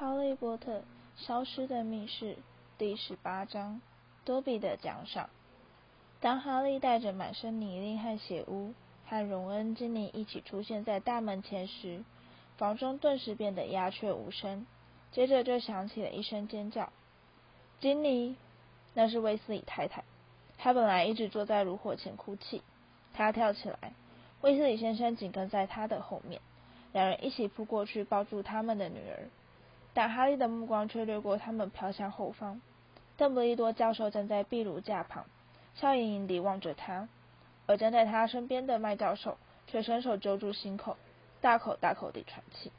哈利波特消失的密室第十八章：多比的奖赏。当哈利带着满身泥泞和血污，和荣恩、金妮一起出现在大门前时，房中顿时变得鸦雀无声。接着就响起了一声尖叫：“金妮！”那是威斯理太太。她本来一直坐在炉火前哭泣。她跳起来，威斯理先生紧跟在她的后面，两人一起扑过去抱住他们的女儿。但哈利的目光却掠过他们，飘向后方。邓布利多教授站在壁炉架旁，笑盈盈地望着他，而站在他身边的麦教授却伸手揪住心口，大口大口地喘气，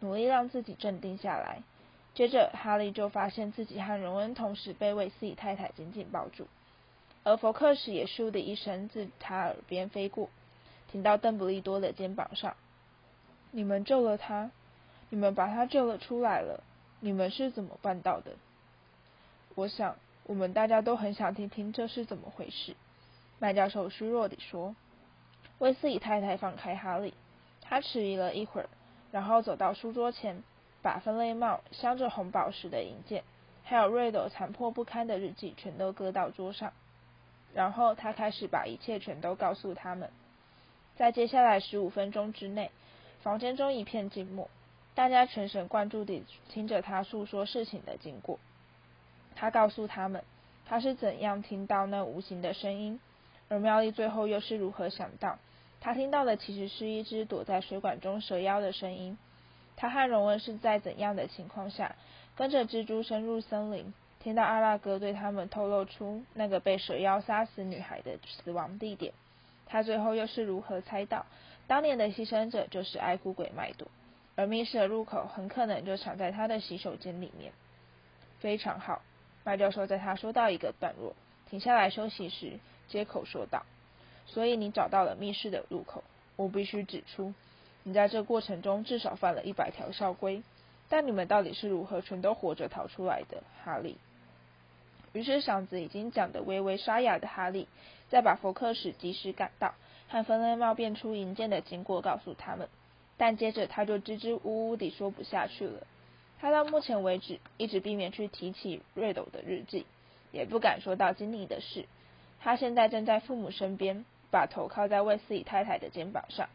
努力让自己镇定下来。接着，哈利就发现自己和荣恩同时被韦斯理太太紧紧抱住，而福克斯也咻的一声自他耳边飞过，停到邓布利多的肩膀上。你们救了他。你们把他救了出来了，你们是怎么办到的？我想，我们大家都很想听听这是怎么回事。麦教授虚弱地说。威斯理太太放开哈利，他迟疑了一会儿，然后走到书桌前，把分类帽、镶着红宝石的银剑，还有瑞斗残破不堪的日记全都搁到桌上。然后他开始把一切全都告诉他们。在接下来十五分钟之内，房间中一片静默。大家全神贯注地听着他诉说事情的经过。他告诉他们，他是怎样听到那无形的声音，而妙丽最后又是如何想到，他听到的其实是一只躲在水管中蛇妖的声音。他和荣恩是在怎样的情况下，跟着蜘蛛深入森林，听到阿拉哥对他们透露出那个被蛇妖杀死女孩的死亡地点。他最后又是如何猜到，当年的牺牲者就是爱哭鬼麦朵。而密室的入口很可能就藏在他的洗手间里面。非常好，麦教授在他说到一个段落，停下来休息时，接口说道：“所以你找到了密室的入口。我必须指出，你在这过程中至少犯了一百条校规。但你们到底是如何全都活着逃出来的，哈利？”于是嗓子已经讲得微微沙哑的哈利，再把福克史及时赶到和分类帽变出银剑的经过告诉他们。但接着他就支支吾吾地说不下去了。他到目前为止一直避免去提起瑞斗的日记，也不敢说到经历的事。他现在正在父母身边，把头靠在卫斯理太太的肩膀上，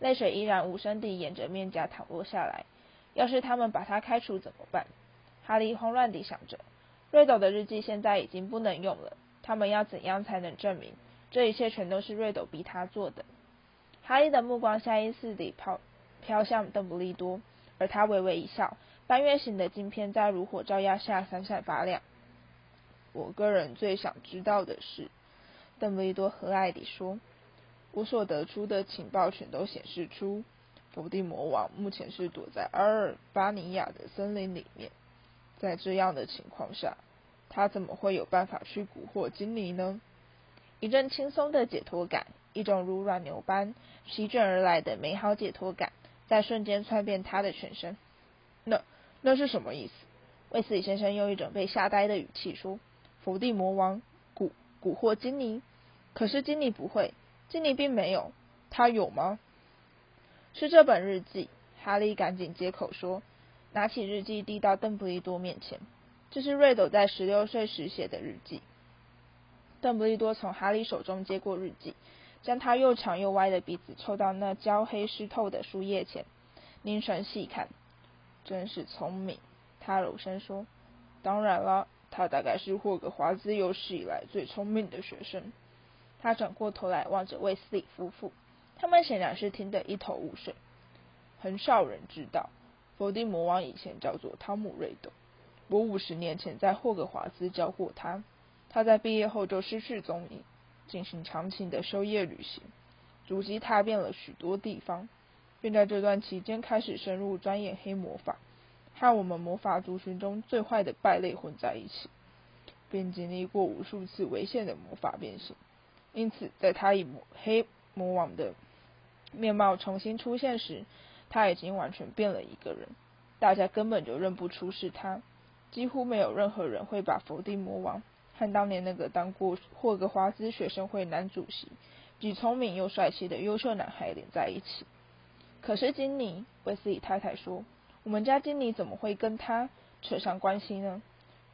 泪水依然无声地沿着面颊淌落下来。要是他们把他开除怎么办？哈利慌乱地想着。瑞斗的日记现在已经不能用了，他们要怎样才能证明这一切全都是瑞斗逼他做的？哈利的目光下意识地抛。飘向邓布利多，而他微微一笑，半月形的镜片在炉火照耀下闪闪发亮。我个人最想知道的是，邓布利多和蔼地说：“我所得出的情报全都显示出，伏地魔王目前是躲在阿尔巴尼亚的森林里面。在这样的情况下，他怎么会有办法去蛊惑精灵呢？”一阵轻松的解脱感，一种如软牛般席卷而来的美好解脱感。在瞬间窜遍他的全身。那那是什么意思？卫斯理先生用一种被吓呆的语气说：“伏地魔王蛊蛊惑金妮，可是金妮不会，金妮并没有，他有吗？”是这本日记。哈利赶紧接口说，拿起日记递到邓布利多面前。这是瑞斗在十六岁时写的日记。邓布利多从哈利手中接过日记。将他又长又歪的鼻子凑到那焦黑湿透的书页前，凝神细看，真是聪明。他柔声说：“当然了，他大概是霍格华兹有史以来最聪明的学生。”他转过头来望着卫斯理夫妇，他们显然是听得一头雾水。很少人知道，伏地魔王以前叫做汤姆·瑞斗。我五十年前在霍格华兹教过他，他在毕业后就失去踪影。进行长期的修业旅行，足迹踏遍了许多地方，并在这段期间开始深入钻研黑魔法，和我们魔法族群中最坏的败类混在一起，并经历过无数次危险的魔法变形。因此，在他以黑魔王的面貌重新出现时，他已经完全变了一个人，大家根本就认不出是他，几乎没有任何人会把伏地魔王。和当年那个当过霍格华兹学生会男主席、既聪明又帅气的优秀男孩连在一起。可是金妮，威斯理太太说：“我们家经理怎么会跟他扯上关系呢？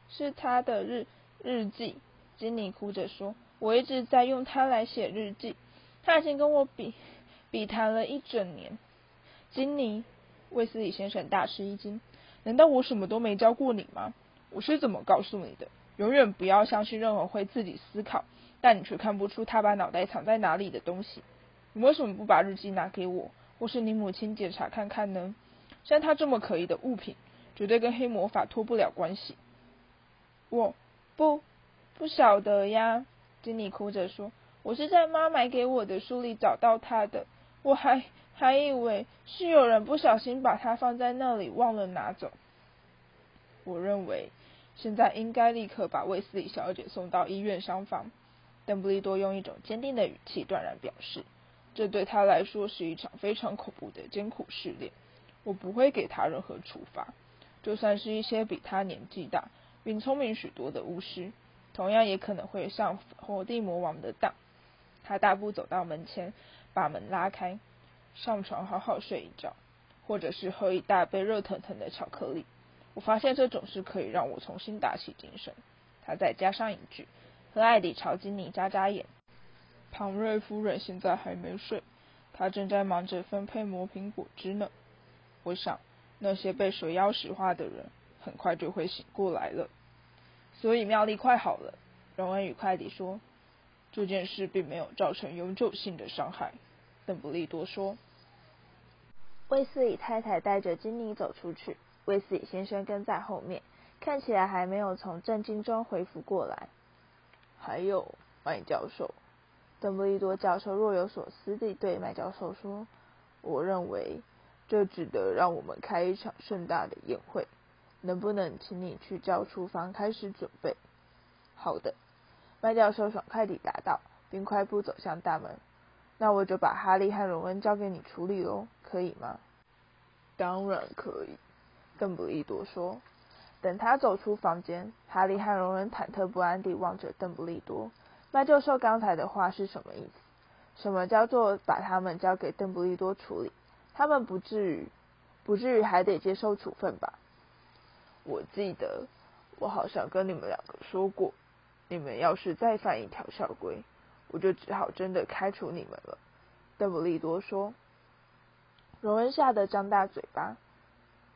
是他的日日记。经理哭着说：“我一直在用它来写日记，他已经跟我比比谈了一整年。”经理，卫斯理先生大吃一惊：“难道我什么都没教过你吗？我是怎么告诉你的？永远不要相信任何会自己思考，但你却看不出他把脑袋藏在哪里的东西。你为什么不把日记拿给我，或是你母亲检查看看呢？像他这么可疑的物品，绝对跟黑魔法脱不了关系。”我不。不晓得呀，经理哭着说：“我是在妈买给我的书里找到他的，我还还以为是有人不小心把它放在那里忘了拿走。”我认为现在应该立刻把卫斯理小姐送到医院厢房。邓布利多用一种坚定的语气断然表示：“这对他来说是一场非常恐怖的艰苦试炼。我不会给他任何处罚，就算是一些比他年纪大并聪明许多的巫师。”同样也可能会上火地魔王的当。他大步走到门前，把门拉开，上床好好睡一觉，或者是喝一大杯热腾腾的巧克力。我发现这种事可以让我重新打起精神。他再加上一句，和艾迪朝经理眨眨眼。庞瑞夫人现在还没睡，她正在忙着分配魔苹果汁呢。我想，那些被蛇妖石化的人很快就会醒过来了。所以妙丽快好了，荣恩与快迪说，这件事并没有造成永久性的伤害。邓布利多说。威斯理太太带着金妮走出去，威斯理先生跟在后面，看起来还没有从震惊中恢复过来。还有麦教授，邓布利多教授若有所思地对麦教授说：“我认为这值得让我们开一场盛大的宴会。”能不能请你去教厨房开始准备？好的，麦教授爽快地答道，并快步走向大门。那我就把哈利和荣恩交给你处理喽，可以吗？当然可以，邓布利多说。等他走出房间，哈利和荣恩忐忑不安地望着邓布利多。麦教授刚才的话是什么意思？什么叫做把他们交给邓布利多处理？他们不至于，不至于还得接受处分吧？我记得，我好像跟你们两个说过，你们要是再犯一条校规，我就只好真的开除你们了。邓布利多说。荣恩吓得张大嘴巴。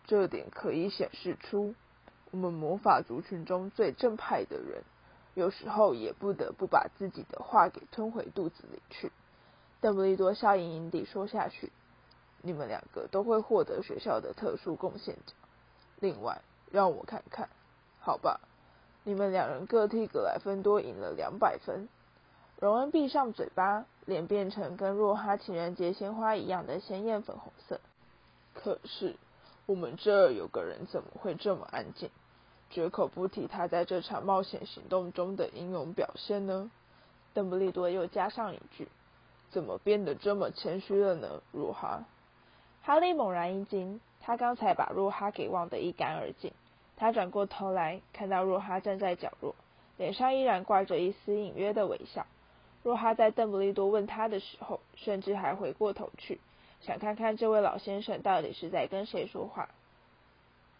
这点可以显示出，我们魔法族群中最正派的人，有时候也不得不把自己的话给吞回肚子里去。邓布利多笑盈盈地说下去：“你们两个都会获得学校的特殊贡献奖。另外。”让我看看，好吧，你们两人各替格莱芬多赢了两百分。荣恩闭上嘴巴，脸变成跟若哈情人节鲜花一样的鲜艳粉红色。可是，我们这儿有个人怎么会这么安静，绝口不提他在这场冒险行动中的英勇表现呢？邓布利多又加上一句：“怎么变得这么谦虚了呢？”若哈，哈利猛然一惊。他刚才把若哈给忘得一干二净。他转过头来，看到若哈站在角落，脸上依然挂着一丝隐约的微笑。若哈在邓布利多问他的时候，甚至还回过头去，想看看这位老先生到底是在跟谁说话。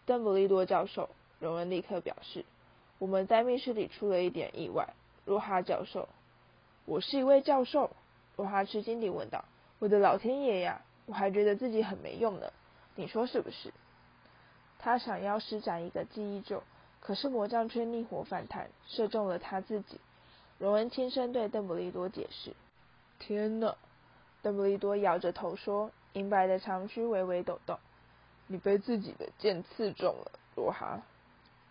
邓布利多教授，荣恩立刻表示：“我们在密室里出了一点意外。”若哈教授，我是一位教授。若哈吃惊地问道：“我的老天爷呀！我还觉得自己很没用呢。”你说是不是？他想要施展一个记忆咒，可是魔杖却逆火反弹，射中了他自己。荣恩轻声对邓布利多解释：“天哪！”邓布利多摇着头说，银白的长须微微抖动：“你被自己的剑刺中了，罗哈。”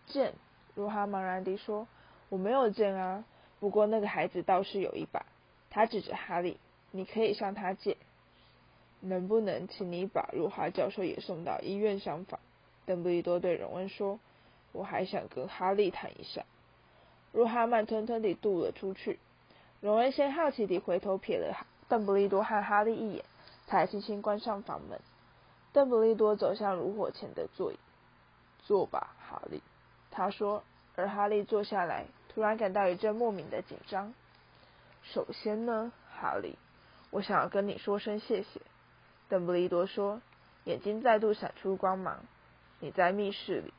剑？罗哈茫然地说：“我没有剑啊，不过那个孩子倒是有一把。”他指着哈利：“你可以向他借。”能不能请你把如哈教授也送到医院上访？邓布利多对荣恩说：“我还想跟哈利谈一下。”若哈慢吞吞地渡了出去。荣恩先好奇地回头瞥了邓布利多和哈利一眼，才轻轻关上房门。邓布利多走向炉火前的座椅：“坐吧，哈利。”他说。而哈利坐下来，突然感到一阵莫名的紧张。首先呢，哈利，我想要跟你说声谢谢。邓布利多说，眼睛再度闪出光芒。你在密室里，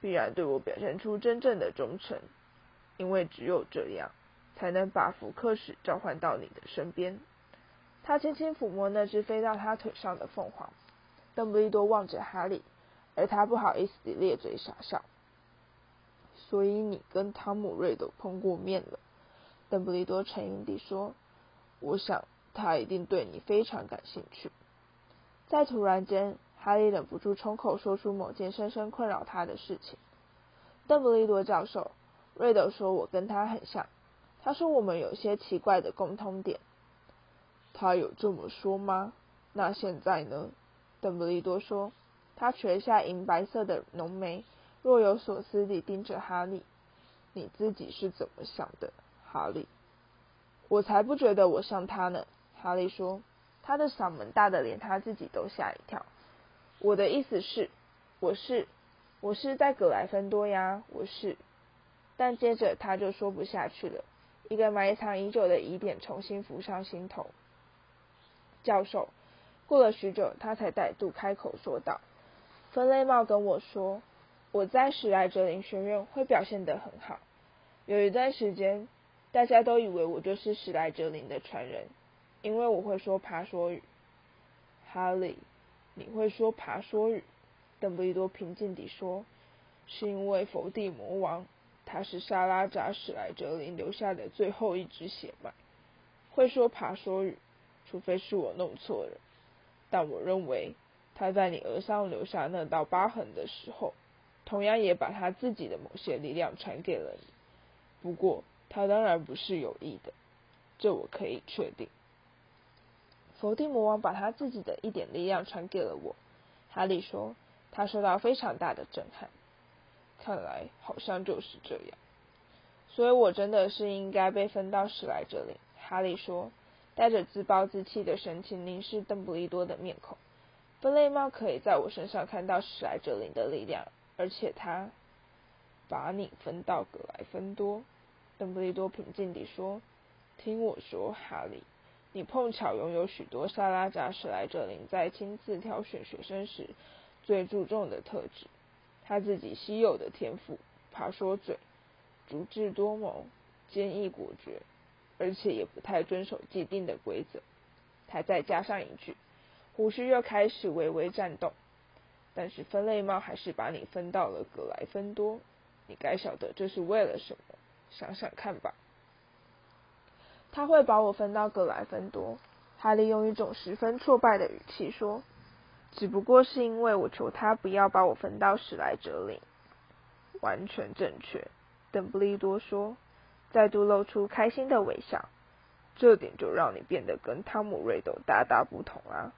必然对我表现出真正的忠诚，因为只有这样，才能把福克史召唤到你的身边。他轻轻抚摸那只飞到他腿上的凤凰。邓布利多望着哈利，而他不好意思地咧嘴傻笑。所以你跟汤姆·瑞斗碰过面了，邓布利多沉吟地说：“我想他一定对你非常感兴趣。”在突然间，哈利忍不住冲口说出某件深深困扰他的事情。邓布利多教授，瑞斗说我跟他很像，他说我们有些奇怪的共通点。他有这么说吗？那现在呢？邓布利多说，他垂下银白色的浓眉。若有所思地盯着哈利，你自己是怎么想的，哈利？我才不觉得我像他呢。哈利说，他的嗓门大的连他自己都吓一跳。我的意思是，我是，我是在格莱芬多呀，我是。但接着他就说不下去了，一个埋藏已久的疑点重新浮上心头。教授，过了许久，他才再度开口说道：“分类帽跟我说。”我在史莱哲林学院会表现得很好。有一段时间，大家都以为我就是史莱哲林的传人，因为我会说爬说语。哈利，你会说爬说语？邓布利多平静地说：“是因为伏地魔王，他是沙拉扎史莱哲林留下的最后一支血脉，会说爬说语，除非是我弄错了。但我认为，他在你额上留下那道疤痕的时候。”同样也把他自己的某些力量传给了你，不过他当然不是有意的，这我可以确定。伏地魔王把他自己的一点力量传给了我，哈利说，他受到非常大的震撼。看来好像就是这样，所以我真的是应该被分到史莱哲林。哈利说，带着自暴自弃的神情凝视邓布利多的面孔。分类猫可以在我身上看到史莱哲林的力量。而且他把你分到格莱芬多，邓布利多平静地说：“听我说，哈利，你碰巧拥有许多萨拉扎史莱哲林在亲自挑选学生时最注重的特质。他自己稀有的天赋，爬说嘴，足智多谋，坚毅果决，而且也不太遵守既定的规则。”他再加上一句，胡须又开始微微颤动。但是分类猫还是把你分到了格莱芬多，你该晓得这是为了什么？想想看吧。他会把我分到格莱芬多，哈利用一种十分挫败的语气说：“只不过是因为我求他不要把我分到史莱哲林。”完全正确，邓布利多说，再度露出开心的微笑。这点就让你变得跟汤姆·瑞斗大大不同啊。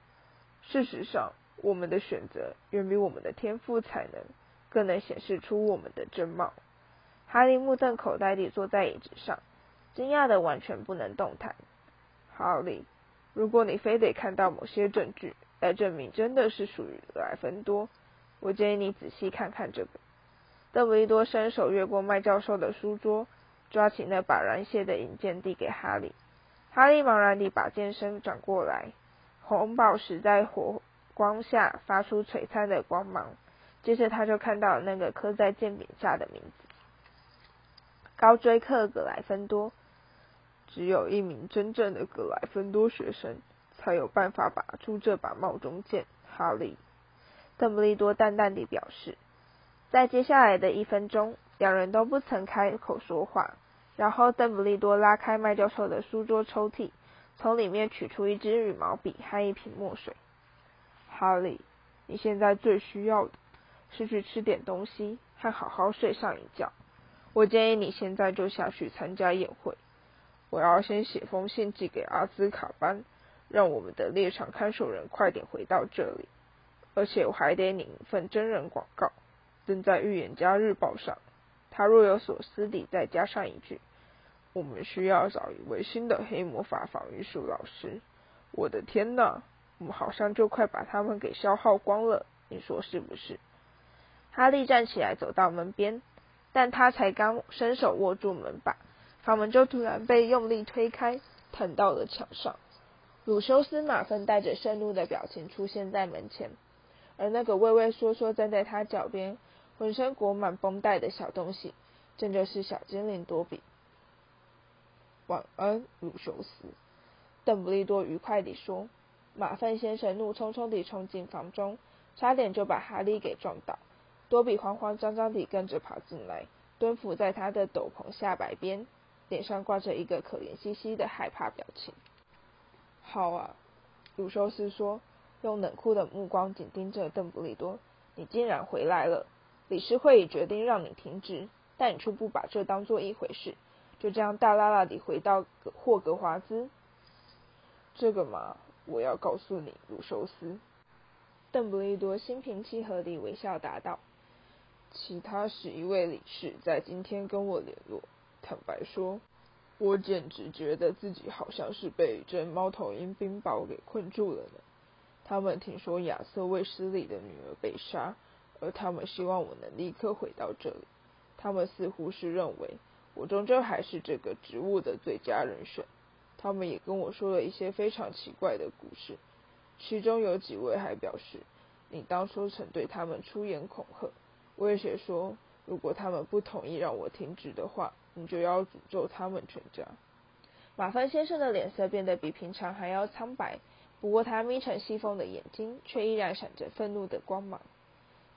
事实上。我们的选择远比我们的天赋才能更能显示出我们的真貌。哈利目瞪口呆地坐在椅子上，惊讶的完全不能动弹。哈利，如果你非得看到某些证据来证明真的是属于莱芬多，我建议你仔细看看这个。邓布利多伸手越过麦教授的书桌，抓起那把燃谢的银剑递给哈利。哈利茫然地把剑身转过来，红宝石在火。光下发出璀璨的光芒，接着他就看到那个刻在剑柄下的名字——高追克格莱芬多。只有一名真正的格莱芬多学生才有办法拔出这把帽中剑。哈利，邓布利多淡淡地表示。在接下来的一分钟，两人都不曾开口说话。然后，邓布利多拉开麦教授的书桌抽屉，从里面取出一支羽毛笔和一瓶墨水。哈利，你现在最需要的是去吃点东西和好好睡上一觉。我建议你现在就下去参加宴会。我要先写封信寄给阿兹卡班，让我们的猎场看守人快点回到这里。而且我还得领一份真人广告，登在《预言家日报》上。他若有所思地再加上一句：“我们需要找一位新的黑魔法防御术老师。”我的天呐！我们好像就快把他们给消耗光了，你说是不是？哈利站起来走到门边，但他才刚伸手握住门把，房门就突然被用力推开，弹到了墙上。鲁修斯·马芬带着盛怒的表情出现在门前。而那个畏畏缩缩站在他脚边、浑身裹满绷带的小东西，正就是小精灵多比。晚安，鲁修斯。邓布利多愉快地说。马粪先生怒冲冲地冲进房中，差点就把哈利给撞倒。多比慌慌张张地跟着跑进来，蹲伏在他的斗篷下摆边，脸上挂着一个可怜兮兮的害怕表情。好啊，鲁修斯说，用冷酷的目光紧盯着邓布利多：“你竟然回来了！理事会已决定让你停职，但你却不把这当做一回事，就这样大拉拉地回到霍格华兹。这个嘛。”我要告诉你，鲁修斯。邓布利多心平气和地微笑答道：“其他十一位理事在今天跟我联络。坦白说，我简直觉得自己好像是被一阵猫头鹰冰雹给困住了呢。他们听说亚瑟卫斯理的女儿被杀，而他们希望我能立刻回到这里。他们似乎是认为我终究还是这个职务的最佳人选。”他们也跟我说了一些非常奇怪的故事，其中有几位还表示，你当初曾对他们出言恐吓，威胁说，如果他们不同意让我停止的话，你就要诅咒他们全家。马芬先生的脸色变得比平常还要苍白，不过他眯成细缝的眼睛却依然闪着愤怒的光芒。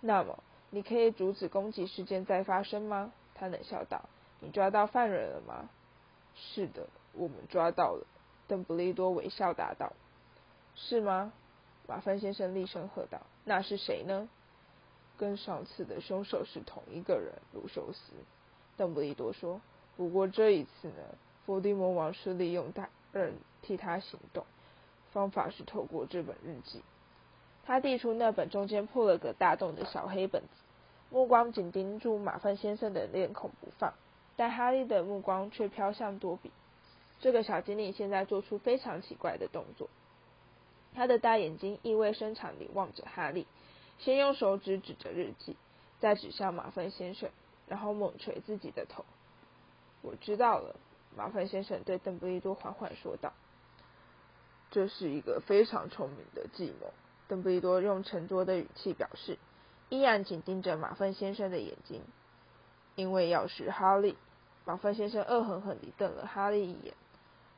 那么，你可以阻止攻击事件再发生吗？他冷笑道。你抓到犯人了吗？是的。我们抓到了，邓布利多微笑答道：“是吗？”马芬先生厉声喝道：“那是谁呢？”跟上次的凶手是同一个人，卢修斯。邓布利多说：“不过这一次呢，伏地魔王是利用大人替他行动，方法是透过这本日记。”他递出那本中间破了个大洞的小黑本子，目光紧盯住马芬先生的脸孔不放，但哈利的目光却飘向多比。这个小精灵现在做出非常奇怪的动作，他的大眼睛意味深长地望着哈利，先用手指指着日记，再指向马粪先生，然后猛捶自己的头。我知道了，马粪先生对邓布利多缓缓说道：“这是一个非常聪明的计谋。”邓布利多用沉着的语气表示，依然紧盯着马粪先生的眼睛，因为要是哈利，马粪先生恶狠狠地瞪了哈利一眼。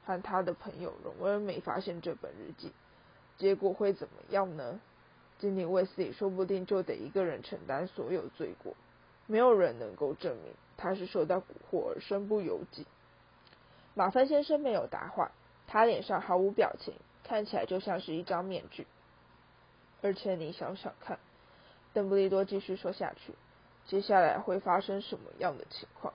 和他的朋友荣恩没发现这本日记，结果会怎么样呢？经理卫斯理说不定就得一个人承担所有罪过，没有人能够证明他是受到蛊惑而身不由己。马芬先生没有答话，他脸上毫无表情，看起来就像是一张面具。而且你想想看，邓布利多继续说下去，接下来会发生什么样的情况？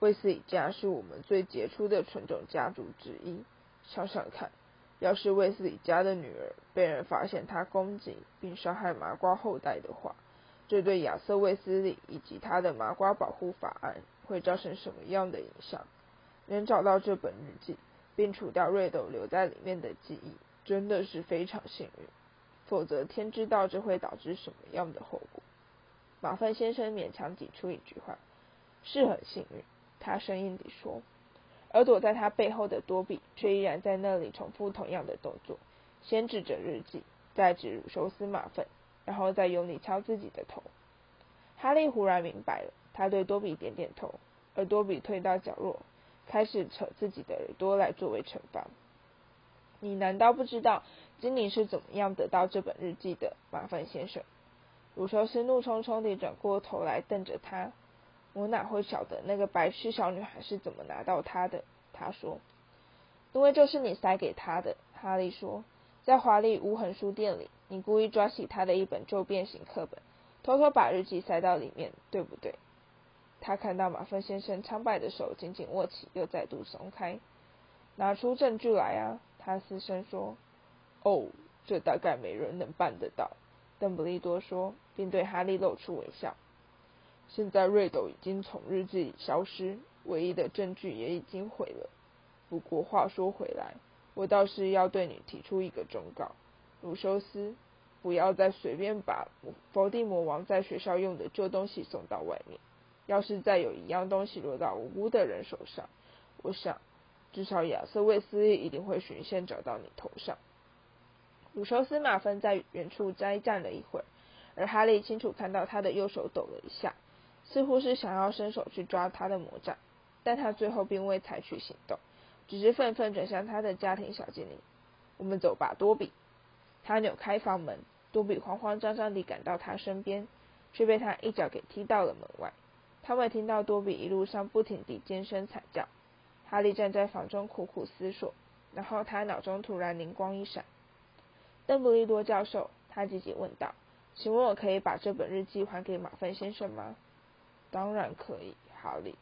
卫斯理家是我们最杰出的纯种家族之一。想想看，要是卫斯理家的女儿被人发现她攻击并伤害麻瓜后代的话，这对亚瑟·卫斯理以及他的麻瓜保护法案会造成什么样的影响？能找到这本日记，并除掉瑞斗留在里面的记忆，真的是非常幸运。否则，天知道这会导致什么样的后果。马粪先生勉强挤出一句话：“是很幸运。”他生硬地说，而躲在他背后的多比却依然在那里重复同样的动作，先指着日记，再指乳修斯马粪，然后再用力敲自己的头。哈利忽然明白了，他对多比点点头，而多比退到角落，开始扯自己的耳朵来作为惩罚。你难道不知道精灵是怎么样得到这本日记的，马粪先生？鲁修斯怒冲冲地转过头来瞪着他。我哪会晓得那个白痴小女孩是怎么拿到它的？他说：“因为这是你塞给她的。”哈利说：“在华丽无痕书店里，你故意抓起他的一本旧变形课本，偷偷把日记塞到里面，对不对？”他看到马粪先生苍白的手紧紧握起，又再度松开。拿出证据来啊！他嘶声说：“哦，这大概没人能办得到。”邓布利多说，并对哈利露出微笑。现在瑞斗已经从日记里消失，唯一的证据也已经毁了。不过话说回来，我倒是要对你提出一个忠告，卢修斯，不要再随便把伏地魔王在学校用的旧东西送到外面。要是再有一样东西落到无辜的人手上，我想至少亚瑟卫斯一定会循线找到你头上。鲁修斯马芬在远处呆站了一会儿。而哈利清楚看到他的右手抖了一下，似乎是想要伸手去抓他的魔杖，但他最后并未采取行动，只是愤愤转向他的家庭小精灵：“我们走吧，多比。”他扭开房门，多比慌慌张张地赶到他身边，却被他一脚给踢到了门外。他们听到多比一路上不停地尖声惨叫。哈利站在房中苦苦思索，然后他脑中突然灵光一闪。邓布利多教授，他急急问道：“请问我可以把这本日记还给马粪先生吗？”“当然可以，哈利。”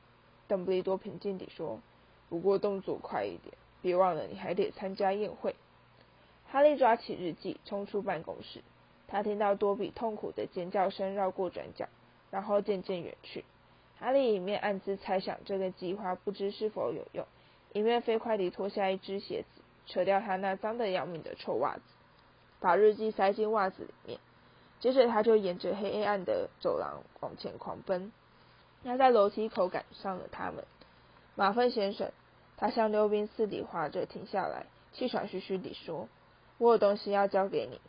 邓布利多平静地说，“不过动作快一点，别忘了你还得参加宴会。”哈利抓起日记，冲出办公室。他听到多比痛苦的尖叫声绕过转角，然后渐渐远去。哈利一面暗自猜想这个计划不知是否有用，一面飞快地脱下一只鞋子，扯掉他那脏得要命的臭袜子，把日记塞进袜子里面。接着，他就沿着黑暗的走廊往前狂奔。他在楼梯口赶上了他们。马粪先生，他像溜冰似的滑着停下来，气喘吁吁地说。我有东西要交给你。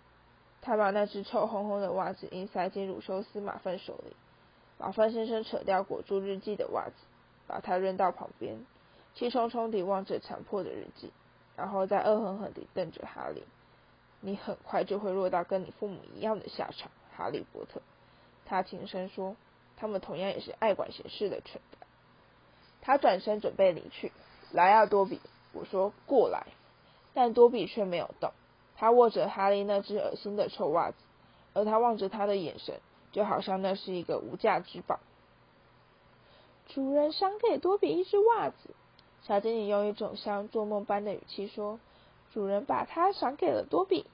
他把那只臭烘烘的袜子硬塞进鲁修斯马粪手里。马粪先生扯掉裹住日记的袜子，把它扔到旁边，气冲冲地望着残破的日记，然后再恶狠狠地瞪着哈利：“你很快就会落到跟你父母一样的下场，哈利波特。”他轻声说：“他们同样也是爱管闲事的蠢蛋。”他转身准备离去。“来啊，多比！”我说：“过来。”但多比却没有动。他握着哈利那只恶心的臭袜子，而他望着他的眼神，就好像那是一个无价之宝。主人赏给多比一只袜子，小精灵用一种像做梦般的语气说：“主人把它赏给了多比。”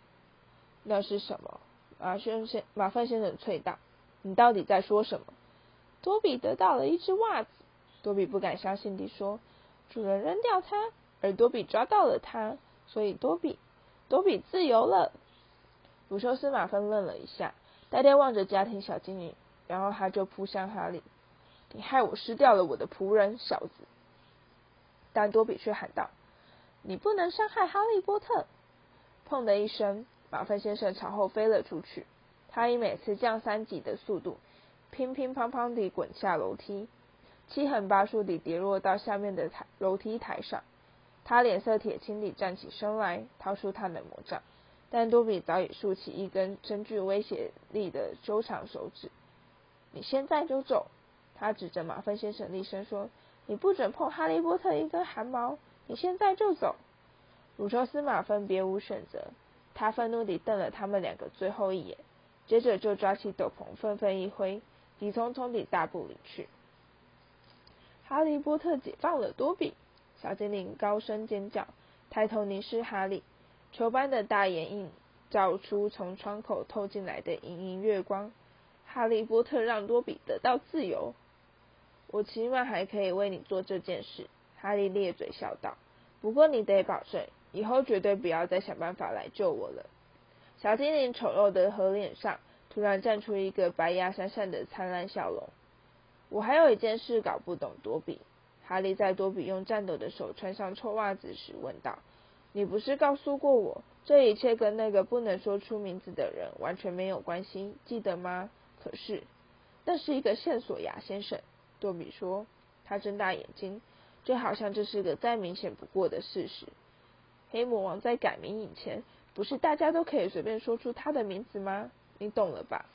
那是什么？马先生，马粪先生啐道：“你到底在说什么？”多比得到了一只袜子。多比不敢相信地说：“主人扔掉它，而多比抓到了它，所以多比。”多比自由了。鲁修斯马芬愣了一下，呆呆望着家庭小精灵，然后他就扑向哈利：“你害我失掉了我的仆人，小子！”但多比却喊道：“你不能伤害哈利波特！”砰的一声，马粪先生朝后飞了出去。他以每次降三级的速度，乒乒乓乓地滚下楼梯，七横八竖地跌落到下面的台楼梯台上。他脸色铁青地站起身来，掏出他的魔杖，但多比早已竖起一根真具威胁力的修长手指。你现在就走！他指着马粪先生厉声说：“你不准碰哈利波特一根汗毛！你现在就走！”鲁修斯马粪别无选择，他愤怒地瞪了他们两个最后一眼，接着就抓起斗篷愤愤一挥，急匆匆地大步离去。哈利波特解放了多比。小精灵高声尖叫，抬头凝视哈利，球般的大眼映照出从窗口透进来的莹莹月光。哈利波特让多比得到自由，我起码还可以为你做这件事。哈利咧嘴笑道：“不过你得保证，以后绝对不要再想办法来救我了。”小精灵丑陋的河脸上突然绽出一个白牙闪闪的灿烂笑容。我还有一件事搞不懂，多比。哈利在多比用颤抖的手穿上臭袜子时问道：“你不是告诉过我，这一切跟那个不能说出名字的人完全没有关系，记得吗？”可是，那是一个线索呀，先生。”多比说。他睁大眼睛，就好像这是个再明显不过的事实。黑魔王在改名以前，不是大家都可以随便说出他的名字吗？你懂了吧？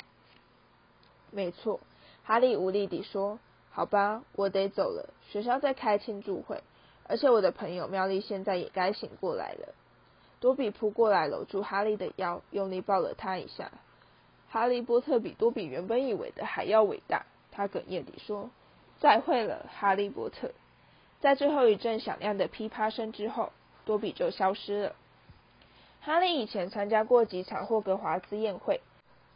没错，哈利无力地说。好吧，我得走了。学校在开庆祝会，而且我的朋友妙丽现在也该醒过来了。多比扑过来搂住哈利的腰，用力抱了他一下。哈利波特比多比原本以为的还要伟大，他哽咽地说：“再会了，哈利波特。”在最后一阵响亮的噼啪声之后，多比就消失了。哈利以前参加过几场霍格华兹宴会，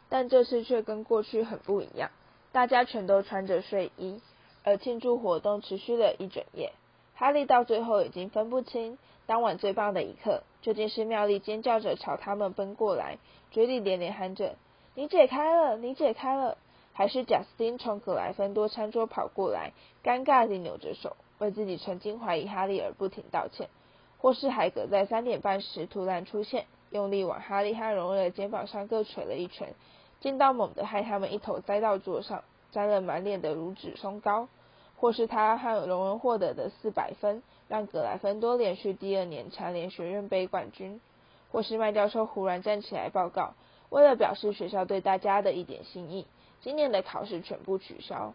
但这次却跟过去很不一样。大家全都穿着睡衣，而庆祝活动持续了一整夜。哈利到最后已经分不清当晚最棒的一刻，究竟是妙丽尖叫着朝他们奔过来，嘴里连连喊着“你解开了，你解开了”，还是贾斯汀从格莱芬多餐桌跑过来，尴尬地扭着手，为自己曾经怀疑哈利而不停道歉，或是海格在三点半时突然出现，用力往哈利和荣恩的肩膀上各捶了一拳。劲道猛地害他们一头栽到桌上，沾了满脸的乳脂松糕；或是他和荣恩获得的四百分，让格莱芬多连续第二年蝉联学院杯冠军；或是麦教授忽然站起来报告，为了表示学校对大家的一点心意，今年的考试全部取消。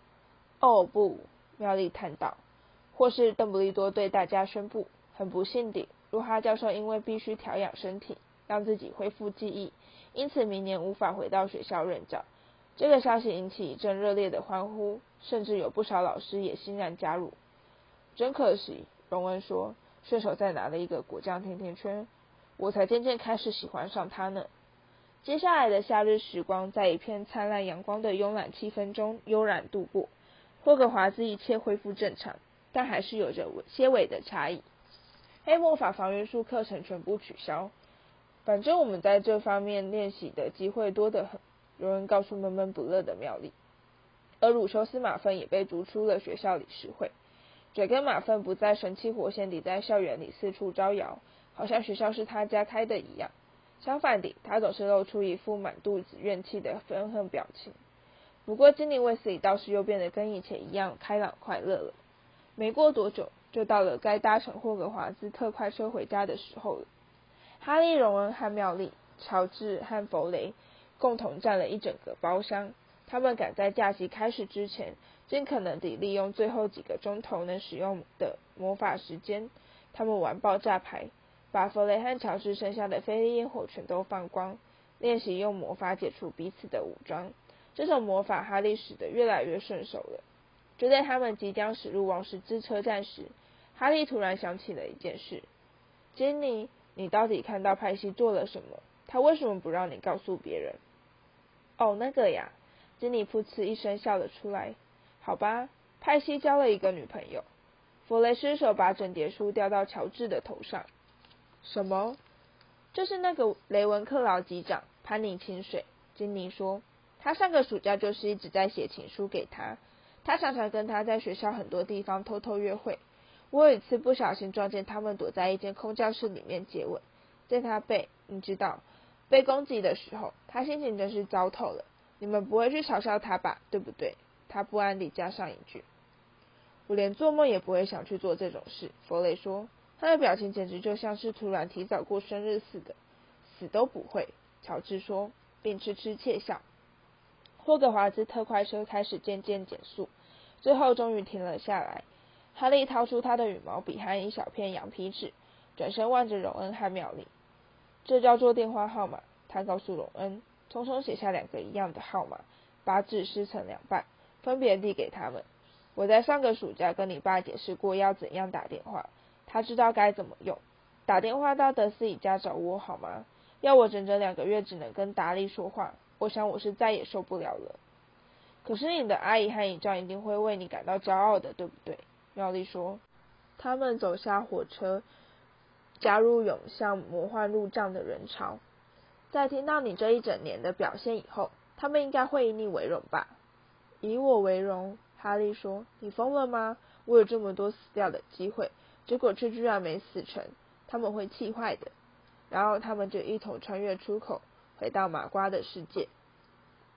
哦不，妙丽叹道。或是邓布利多对大家宣布，很不幸地，鲁哈教授因为必须调养身体，让自己恢复记忆，因此明年无法回到学校任教。这个消息引起一阵热烈的欢呼，甚至有不少老师也欣然加入。真可惜，荣恩说，顺手再拿了一个果酱甜甜圈，我才渐渐开始喜欢上他呢。接下来的夏日时光，在一片灿烂阳光的慵懒气氛中悠然度过。霍格华兹一切恢复正常。但还是有着些微的差异。黑魔法防御术课程全部取消，反正我们在这方面练习的机会多得很。有人告诉闷闷不乐的妙丽，而鲁修斯马粪也被逐出了学校理事会。嘴跟马粪不再神气活现地在校园里四处招摇，好像学校是他家开的一样。相反地，他总是露出一副满肚子怨气的愤恨表情。不过，精灵卫斯理倒是又变得跟以前一样开朗快乐了。没过多久，就到了该搭乘霍格华兹特快车回家的时候了。哈利、荣恩和妙丽、乔治和弗雷共同占了一整个包厢。他们赶在假期开始之前，尽可能地利用最后几个钟头能使用的魔法时间。他们玩爆炸牌，把弗雷和乔治剩下的飞利烟火全都放光，练习用魔法解除彼此的武装。这种魔法，哈利使得越来越顺手了。就在他们即将驶入王十之车站时，哈利突然想起了一件事：“金妮，你到底看到派西做了什么？他为什么不让你告诉别人？”“哦，那个呀。”金妮噗嗤一声笑了出来。“好吧，派西交了一个女朋友。”弗雷失手把整叠书掉到乔治的头上。“什么？”“就是那个雷文克劳级长潘尼清水。”金妮说，“他上个暑假就是一直在写情书给他。”他常常跟他在学校很多地方偷偷约会。我有一次不小心撞见他们躲在一间空教室里面接吻，在他被你知道被攻击的时候，他心情真是糟透了。你们不会去嘲笑他吧？对不对？他不安地加上一句：“我连做梦也不会想去做这种事。”弗雷说，他的表情简直就像是突然提早过生日似的。死都不会，乔治说，并痴痴窃笑。霍格华兹特快车开始渐渐减速，最后终于停了下来。哈利掏出他的羽毛笔和一小片羊皮纸，转身望着荣恩和妙丽。这叫做电话号码，他告诉荣恩，匆匆写下两个一样的号码，把纸撕成两半，分别递给他们。我在上个暑假跟你爸解释过要怎样打电话，他知道该怎么用。打电话到德斯里家找我好吗？要我整整两个月只能跟达利说话。我想我是再也受不了了。可是你的阿姨和姨丈一定会为你感到骄傲的，对不对？妙丽说。他们走下火车，加入涌向魔幻路障的人潮。在听到你这一整年的表现以后，他们应该会以你为荣吧？以我为荣，哈利说。你疯了吗？我有这么多死掉的机会，结果却居然没死成，他们会气坏的。然后他们就一同穿越出口。回到马瓜的世界。